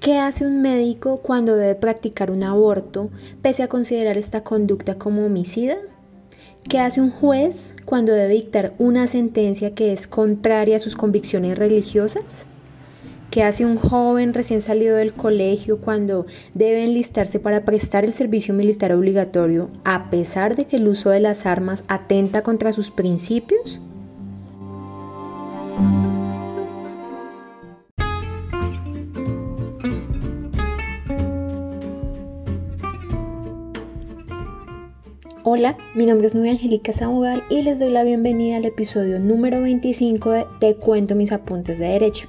¿Qué hace un médico cuando debe practicar un aborto pese a considerar esta conducta como homicida? ¿Qué hace un juez cuando debe dictar una sentencia que es contraria a sus convicciones religiosas? ¿Qué hace un joven recién salido del colegio cuando debe enlistarse para prestar el servicio militar obligatorio a pesar de que el uso de las armas atenta contra sus principios? Hola, mi nombre es Nubia Angélica Zamugal y les doy la bienvenida al episodio número 25 de Te cuento mis apuntes de derecho.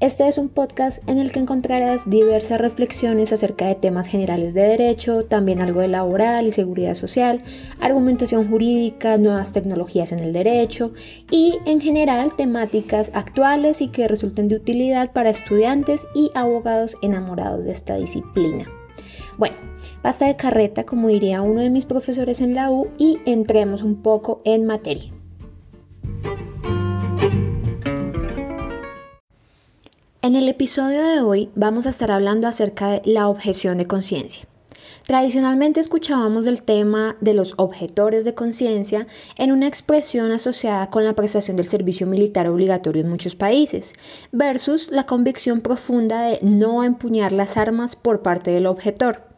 Este es un podcast en el que encontrarás diversas reflexiones acerca de temas generales de derecho, también algo de laboral y seguridad social, argumentación jurídica, nuevas tecnologías en el derecho y en general temáticas actuales y que resulten de utilidad para estudiantes y abogados enamorados de esta disciplina. Bueno, basta de carreta, como diría uno de mis profesores en la U, y entremos un poco en materia. En el episodio de hoy vamos a estar hablando acerca de la objeción de conciencia. Tradicionalmente escuchábamos del tema de los objetores de conciencia en una expresión asociada con la prestación del servicio militar obligatorio en muchos países, versus la convicción profunda de no empuñar las armas por parte del objetor.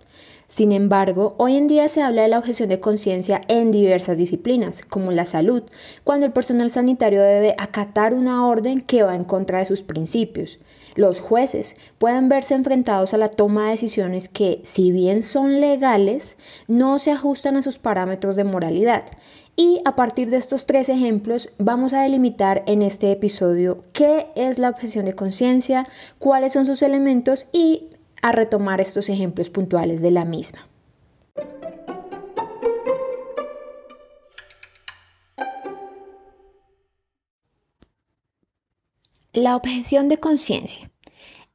Sin embargo, hoy en día se habla de la objeción de conciencia en diversas disciplinas, como la salud, cuando el personal sanitario debe acatar una orden que va en contra de sus principios. Los jueces pueden verse enfrentados a la toma de decisiones que, si bien son legales, no se ajustan a sus parámetros de moralidad. Y a partir de estos tres ejemplos vamos a delimitar en este episodio qué es la objeción de conciencia, cuáles son sus elementos y a retomar estos ejemplos puntuales de la misma. La objeción de conciencia.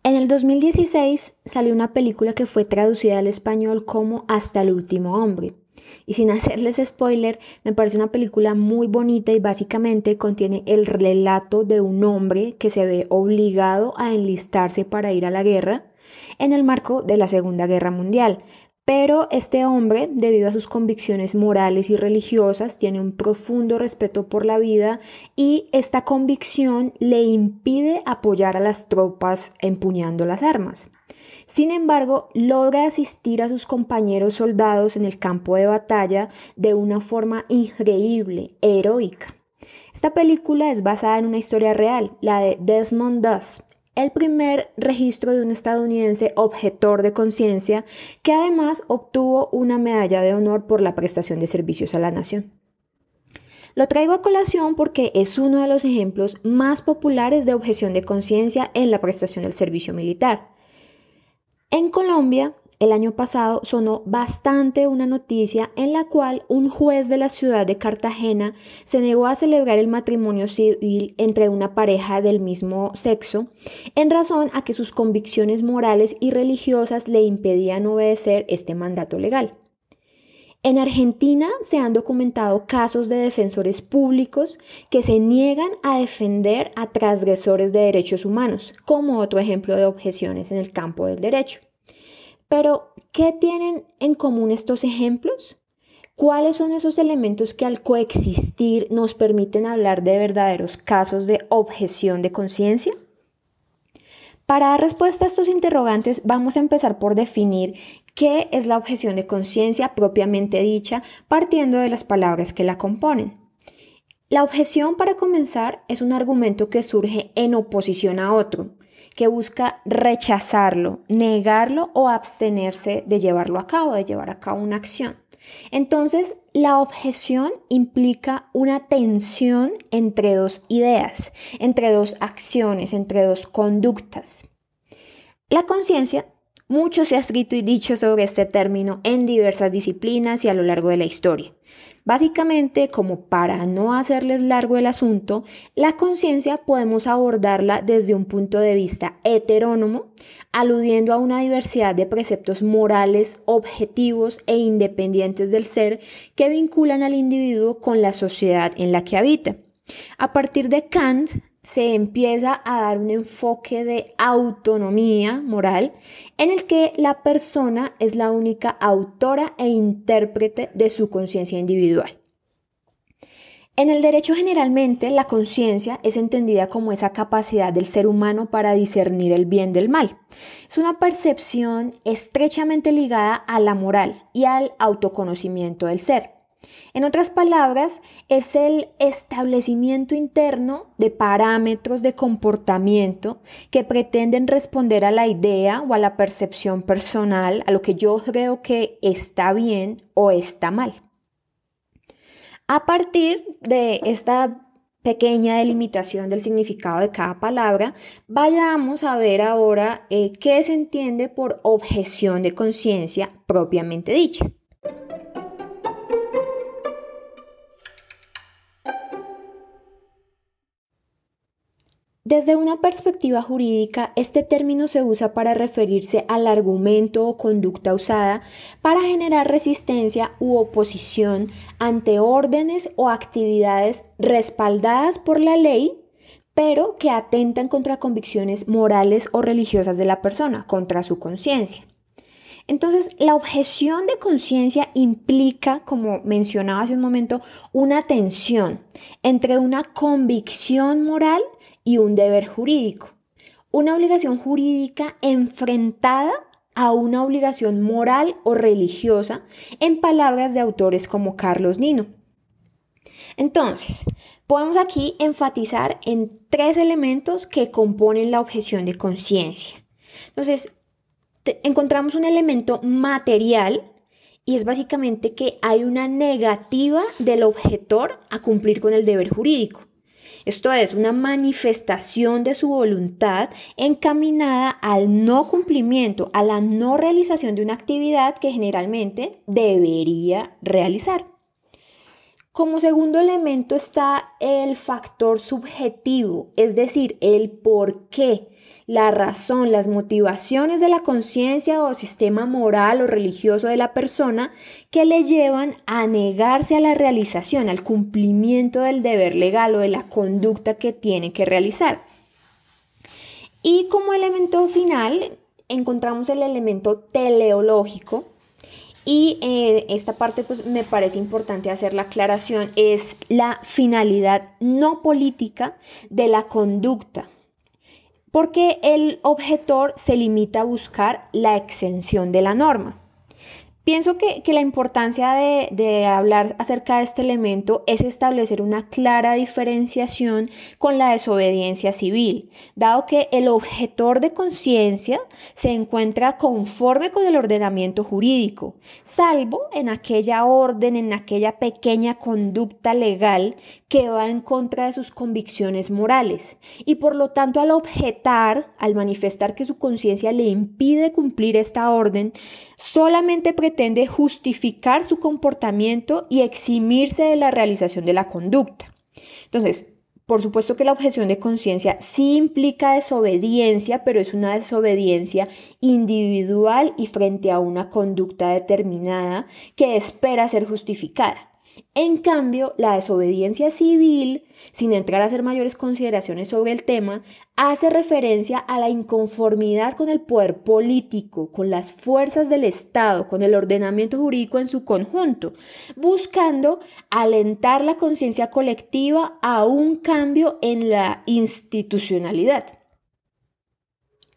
En el 2016 salió una película que fue traducida al español como Hasta el último hombre. Y sin hacerles spoiler, me parece una película muy bonita y básicamente contiene el relato de un hombre que se ve obligado a enlistarse para ir a la guerra en el marco de la Segunda Guerra Mundial. Pero este hombre, debido a sus convicciones morales y religiosas, tiene un profundo respeto por la vida y esta convicción le impide apoyar a las tropas empuñando las armas. Sin embargo, logra asistir a sus compañeros soldados en el campo de batalla de una forma increíble, heroica. Esta película es basada en una historia real, la de Desmond Doss, el primer registro de un estadounidense objetor de conciencia que además obtuvo una medalla de honor por la prestación de servicios a la nación. Lo traigo a colación porque es uno de los ejemplos más populares de objeción de conciencia en la prestación del servicio militar. En Colombia, el año pasado sonó bastante una noticia en la cual un juez de la ciudad de Cartagena se negó a celebrar el matrimonio civil entre una pareja del mismo sexo en razón a que sus convicciones morales y religiosas le impedían obedecer este mandato legal. En Argentina se han documentado casos de defensores públicos que se niegan a defender a transgresores de derechos humanos, como otro ejemplo de objeciones en el campo del derecho. Pero, ¿qué tienen en común estos ejemplos? ¿Cuáles son esos elementos que al coexistir nos permiten hablar de verdaderos casos de objeción de conciencia? Para dar respuesta a estos interrogantes, vamos a empezar por definir qué es la objeción de conciencia propiamente dicha, partiendo de las palabras que la componen. La objeción, para comenzar, es un argumento que surge en oposición a otro, que busca rechazarlo, negarlo o abstenerse de llevarlo a cabo, de llevar a cabo una acción. Entonces, la objeción implica una tensión entre dos ideas, entre dos acciones, entre dos conductas. La conciencia, mucho se ha escrito y dicho sobre este término en diversas disciplinas y a lo largo de la historia. Básicamente, como para no hacerles largo el asunto, la conciencia podemos abordarla desde un punto de vista heterónomo, aludiendo a una diversidad de preceptos morales, objetivos e independientes del ser que vinculan al individuo con la sociedad en la que habita. A partir de Kant, se empieza a dar un enfoque de autonomía moral en el que la persona es la única autora e intérprete de su conciencia individual. En el derecho generalmente la conciencia es entendida como esa capacidad del ser humano para discernir el bien del mal. Es una percepción estrechamente ligada a la moral y al autoconocimiento del ser. En otras palabras, es el establecimiento interno de parámetros de comportamiento que pretenden responder a la idea o a la percepción personal, a lo que yo creo que está bien o está mal. A partir de esta pequeña delimitación del significado de cada palabra, vayamos a ver ahora eh, qué se entiende por objeción de conciencia propiamente dicha. Desde una perspectiva jurídica, este término se usa para referirse al argumento o conducta usada para generar resistencia u oposición ante órdenes o actividades respaldadas por la ley, pero que atentan contra convicciones morales o religiosas de la persona, contra su conciencia. Entonces, la objeción de conciencia implica, como mencionaba hace un momento, una tensión entre una convicción moral y un deber jurídico. Una obligación jurídica enfrentada a una obligación moral o religiosa, en palabras de autores como Carlos Nino. Entonces, podemos aquí enfatizar en tres elementos que componen la objeción de conciencia. Entonces, encontramos un elemento material y es básicamente que hay una negativa del objetor a cumplir con el deber jurídico. Esto es una manifestación de su voluntad encaminada al no cumplimiento, a la no realización de una actividad que generalmente debería realizar. Como segundo elemento está el factor subjetivo, es decir, el por qué la razón, las motivaciones de la conciencia o sistema moral o religioso de la persona que le llevan a negarse a la realización, al cumplimiento del deber legal o de la conducta que tiene que realizar. Y como elemento final encontramos el elemento teleológico, y eh, esta parte pues me parece importante hacer la aclaración, es la finalidad no política de la conducta porque el objetor se limita a buscar la exención de la norma. Pienso que, la importancia de, hablar acerca de este elemento es establecer una clara diferenciación con la desobediencia civil, dado que el objetor de conciencia se encuentra conforme con el ordenamiento jurídico, salvo en aquella orden, en aquella pequeña conducta legal que va en contra de sus convicciones morales. Y por lo tanto, al objetar, al manifestar que su conciencia le impide cumplir esta orden, solamente pretende justificar su comportamiento y eximirse de la realización de la conducta. Entonces, por supuesto que la objeción de conciencia sí implica desobediencia, pero es una desobediencia individual y frente a una conducta determinada que espera ser justificada. En cambio, la desobediencia civil, sin entrar a hacer mayores consideraciones sobre el tema, hace referencia a la inconformidad con el poder político, con las fuerzas del Estado, con el ordenamiento jurídico en su conjunto, buscando alentar la conciencia colectiva a un cambio en la institucionalidad.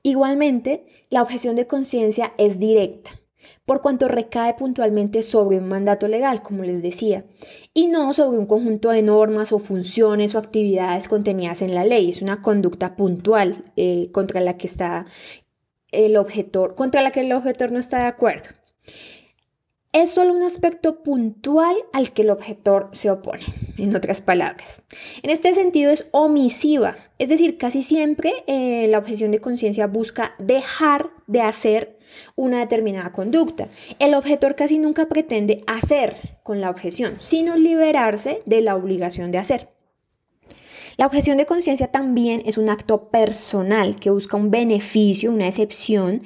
Igualmente, la objeción de conciencia es directa por cuanto recae puntualmente sobre un mandato legal, como les decía, y no sobre un conjunto de normas o funciones o actividades contenidas en la ley. Es una conducta puntual eh, contra la que está el objetor, contra la que el objetor no está de acuerdo. Es solo un aspecto puntual al que el objetor se opone, en otras palabras. En este sentido es omisiva, es decir, casi siempre eh, la objeción de conciencia busca dejar de hacer una determinada conducta. El objetor casi nunca pretende hacer con la objeción, sino liberarse de la obligación de hacer. La objeción de conciencia también es un acto personal que busca un beneficio, una excepción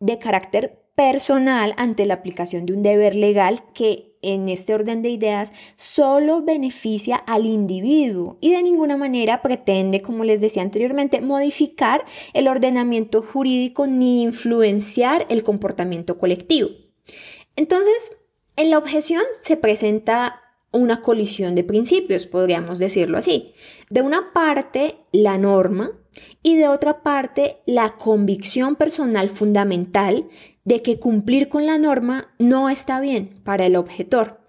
de carácter personal ante la aplicación de un deber legal que en este orden de ideas solo beneficia al individuo y de ninguna manera pretende, como les decía anteriormente, modificar el ordenamiento jurídico ni influenciar el comportamiento colectivo. Entonces, en la objeción se presenta una colisión de principios, podríamos decirlo así. De una parte, la norma y de otra parte, la convicción personal fundamental de que cumplir con la norma no está bien para el objetor.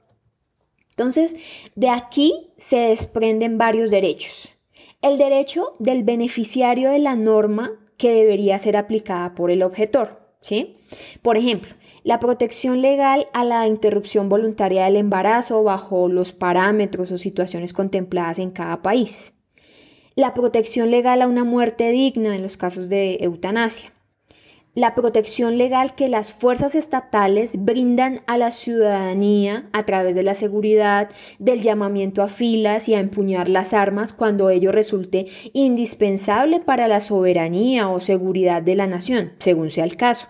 Entonces, de aquí se desprenden varios derechos. El derecho del beneficiario de la norma que debería ser aplicada por el objetor, Por ejemplo, la protección legal a la interrupción voluntaria del embarazo bajo los parámetros o situaciones contempladas en cada país. La protección legal a una muerte digna en los casos de eutanasia la protección legal que las fuerzas estatales brindan a la ciudadanía a través de la seguridad, del llamamiento a filas y a empuñar las armas cuando ello resulte indispensable para la soberanía o seguridad de la nación, según sea el caso.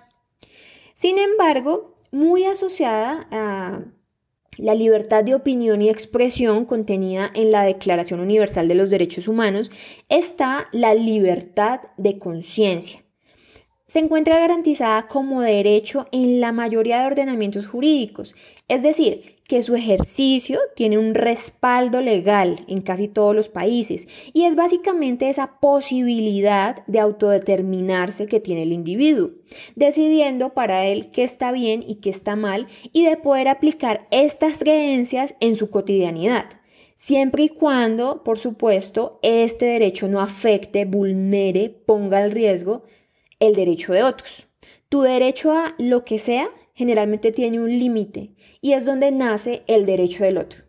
Sin embargo, muy asociada a la libertad de opinión y expresión contenida en la Declaración Universal de los Derechos Humanos está la libertad de conciencia. Se encuentra garantizada como derecho en la mayoría de ordenamientos jurídicos, es decir, que su ejercicio tiene un respaldo legal en casi todos los países y es básicamente esa posibilidad de autodeterminarse que tiene el individuo, decidiendo para él qué está bien y qué está mal y de poder aplicar estas creencias en su cotidianidad siempre y cuando, por supuesto, este derecho no afecte, vulnere, ponga en riesgo el derecho de otros. Tu derecho a lo que sea generalmente tiene un límite y es donde nace el derecho del otro.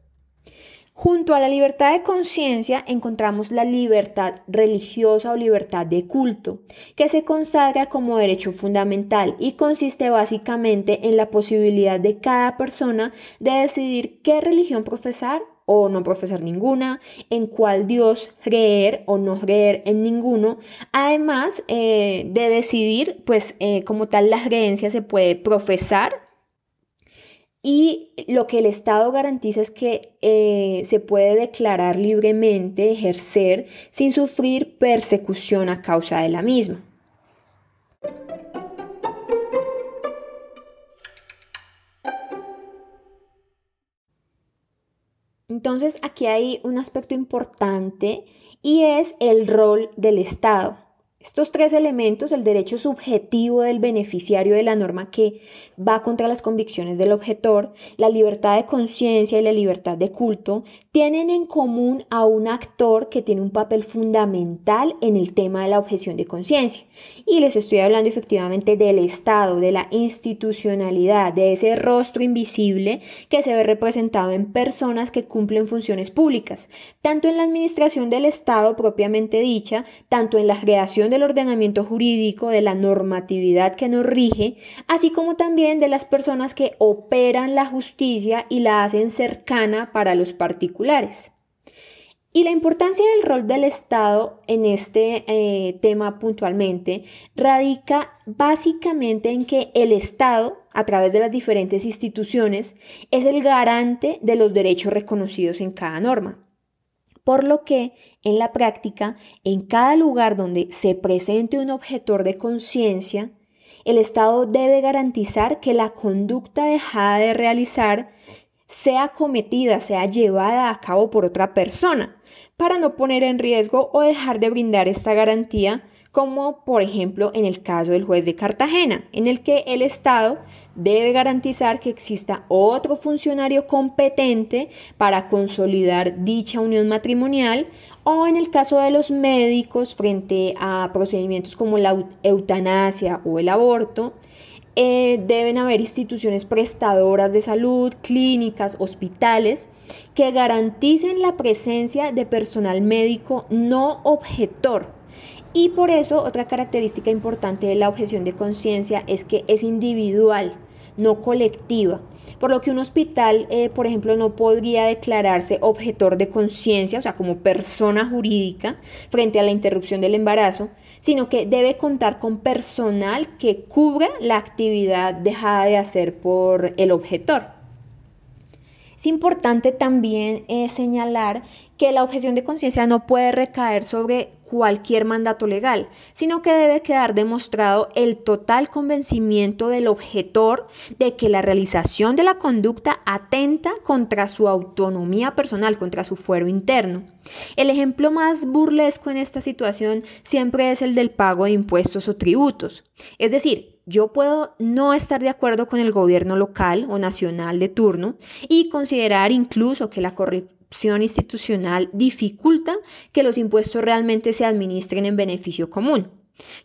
Junto a la libertad de conciencia encontramos la libertad religiosa o libertad de culto, que se consagra como derecho fundamental y consiste básicamente en la posibilidad de cada persona de decidir qué religión profesar o no profesar ninguna, en cuál Dios creer o no creer en ninguno, además eh, de decidir, pues eh, como tal la creencia se puede profesar y lo que el Estado garantiza es que eh, se puede declarar libremente, ejercer, sin sufrir persecución a causa de la misma. Entonces aquí hay un aspecto importante y es el rol del Estado. Estos tres elementos, el derecho subjetivo del beneficiario de la norma que va contra las convicciones del objetor, la libertad de conciencia y la libertad de culto, tienen en común a un actor que tiene un papel fundamental en el tema de la objeción de conciencia. Y les estoy hablando efectivamente del Estado, de la institucionalidad, de ese rostro invisible que se ve representado en personas que cumplen funciones públicas, tanto en la administración del Estado propiamente dicha, tanto en la creación de del ordenamiento jurídico, de la normatividad que nos rige, así como también de las personas que operan la justicia y la hacen cercana para los particulares. Y la importancia del rol del Estado en este eh, tema puntualmente radica básicamente en que el Estado, a través de las diferentes instituciones, es el garante de los derechos reconocidos en cada norma por lo que en la práctica, en cada lugar donde se presente un objetor de conciencia, el Estado debe garantizar que la conducta dejada de realizar sea cometida, sea llevada a cabo por otra persona, para no poner en riesgo o dejar de brindar esta garantía como por ejemplo en el caso del juez de Cartagena, en el que el Estado debe garantizar que exista otro funcionario competente para consolidar dicha unión matrimonial o en el caso de los médicos frente a procedimientos como la eutanasia o el aborto, eh, deben haber instituciones prestadoras de salud, clínicas, hospitales, que garanticen la presencia de personal médico no objetor y por eso otra característica importante de la objeción de conciencia es que es individual, no colectiva. Por lo que un hospital, eh, por ejemplo, no podría declararse objetor de conciencia, o sea, como persona jurídica, frente a la interrupción del embarazo, sino que debe contar con personal que cubra la actividad dejada de hacer por el objetor. Es importante también eh, señalar que la objeción de conciencia no puede recaer sobre cualquier mandato legal, sino que debe quedar demostrado el total convencimiento del objetor de que la realización de la conducta atenta contra su autonomía personal, contra su fuero interno. El ejemplo más burlesco en esta situación siempre es el del pago de impuestos o tributos. Es decir, yo puedo no estar de acuerdo con el gobierno local o nacional de turno y considerar incluso que la corrupción institucional dificulta que los impuestos realmente se administren en beneficio común.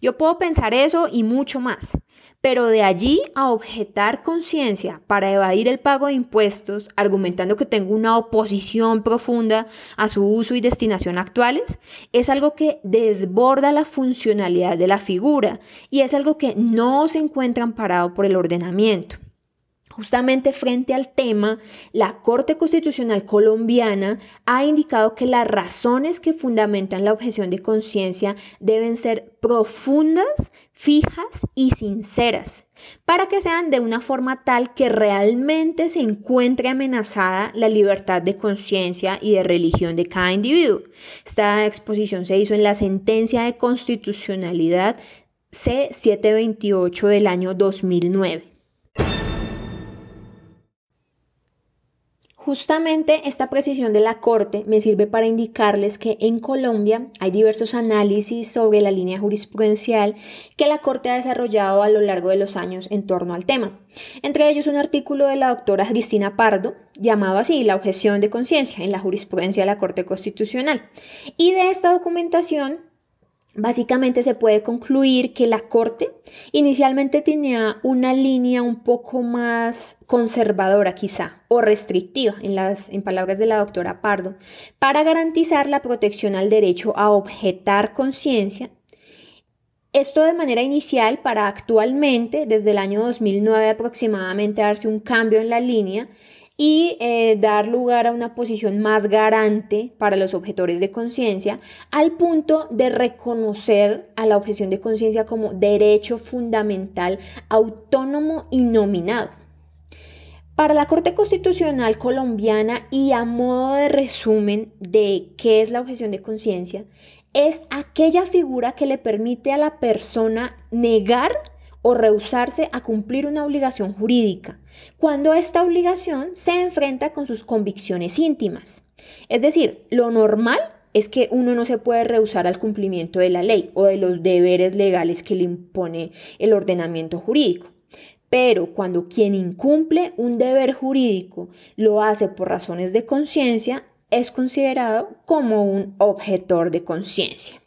Yo puedo pensar eso y mucho más, pero de allí a objetar conciencia para evadir el pago de impuestos, argumentando que tengo una oposición profunda a su uso y destinación actuales, es algo que desborda la funcionalidad de la figura y es algo que no se encuentra amparado por el ordenamiento. Justamente frente al tema, la Corte Constitucional colombiana ha indicado que las razones que fundamentan la objeción de conciencia deben ser profundas, fijas y sinceras, para que sean de una forma tal que realmente se encuentre amenazada la libertad de conciencia y de religión de cada individuo. Esta exposición se hizo en la sentencia de constitucionalidad C728 del año 2009. Justamente esta precisión de la Corte me sirve para indicarles que en Colombia hay diversos análisis sobre la línea jurisprudencial que la Corte ha desarrollado a lo largo de los años en torno al tema. Entre ellos un artículo de la doctora Cristina Pardo llamado así La objeción de conciencia en la jurisprudencia de la Corte Constitucional. Y de esta documentación Básicamente se puede concluir que la Corte inicialmente tenía una línea un poco más conservadora quizá o restrictiva en, las, en palabras de la doctora Pardo para garantizar la protección al derecho a objetar conciencia. Esto de manera inicial para actualmente, desde el año 2009 aproximadamente, darse un cambio en la línea y eh, dar lugar a una posición más garante para los objetores de conciencia, al punto de reconocer a la objeción de conciencia como derecho fundamental autónomo y nominado. Para la Corte Constitucional colombiana y a modo de resumen de qué es la objeción de conciencia, es aquella figura que le permite a la persona negar o rehusarse a cumplir una obligación jurídica, cuando esta obligación se enfrenta con sus convicciones íntimas. Es decir, lo normal es que uno no se puede rehusar al cumplimiento de la ley o de los deberes legales que le impone el ordenamiento jurídico. Pero cuando quien incumple un deber jurídico lo hace por razones de conciencia, es considerado como un objetor de conciencia.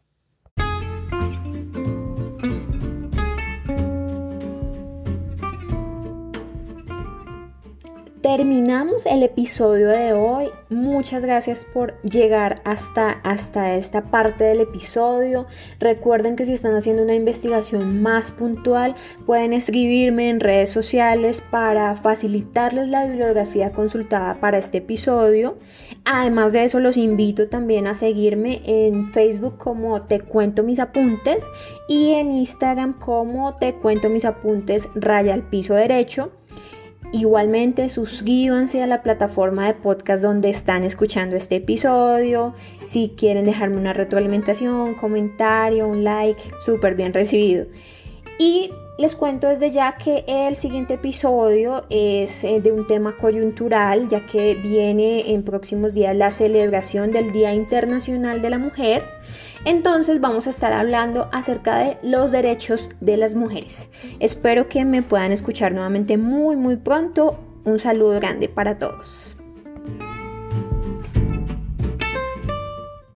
Terminamos el episodio de hoy. Muchas gracias por llegar hasta, hasta esta parte del episodio. Recuerden que si están haciendo una investigación más puntual, pueden escribirme en redes sociales para facilitarles la bibliografía consultada para este episodio. Además de eso, los invito también a seguirme en Facebook como Te Cuento Mis Apuntes y en Instagram como Te Cuento Mis Apuntes Raya al Piso Derecho. Igualmente, suscríbanse a la plataforma de podcast donde están escuchando este episodio. Si quieren dejarme una retroalimentación, comentario, un like, súper bien recibido. Y les cuento desde ya que el siguiente episodio es eh, de un tema coyuntural, ya que viene en próximos días la celebración del Día Internacional de la Mujer. Entonces vamos a estar hablando acerca de los derechos de las mujeres. Espero que me puedan escuchar nuevamente muy muy pronto. Un saludo grande para todos.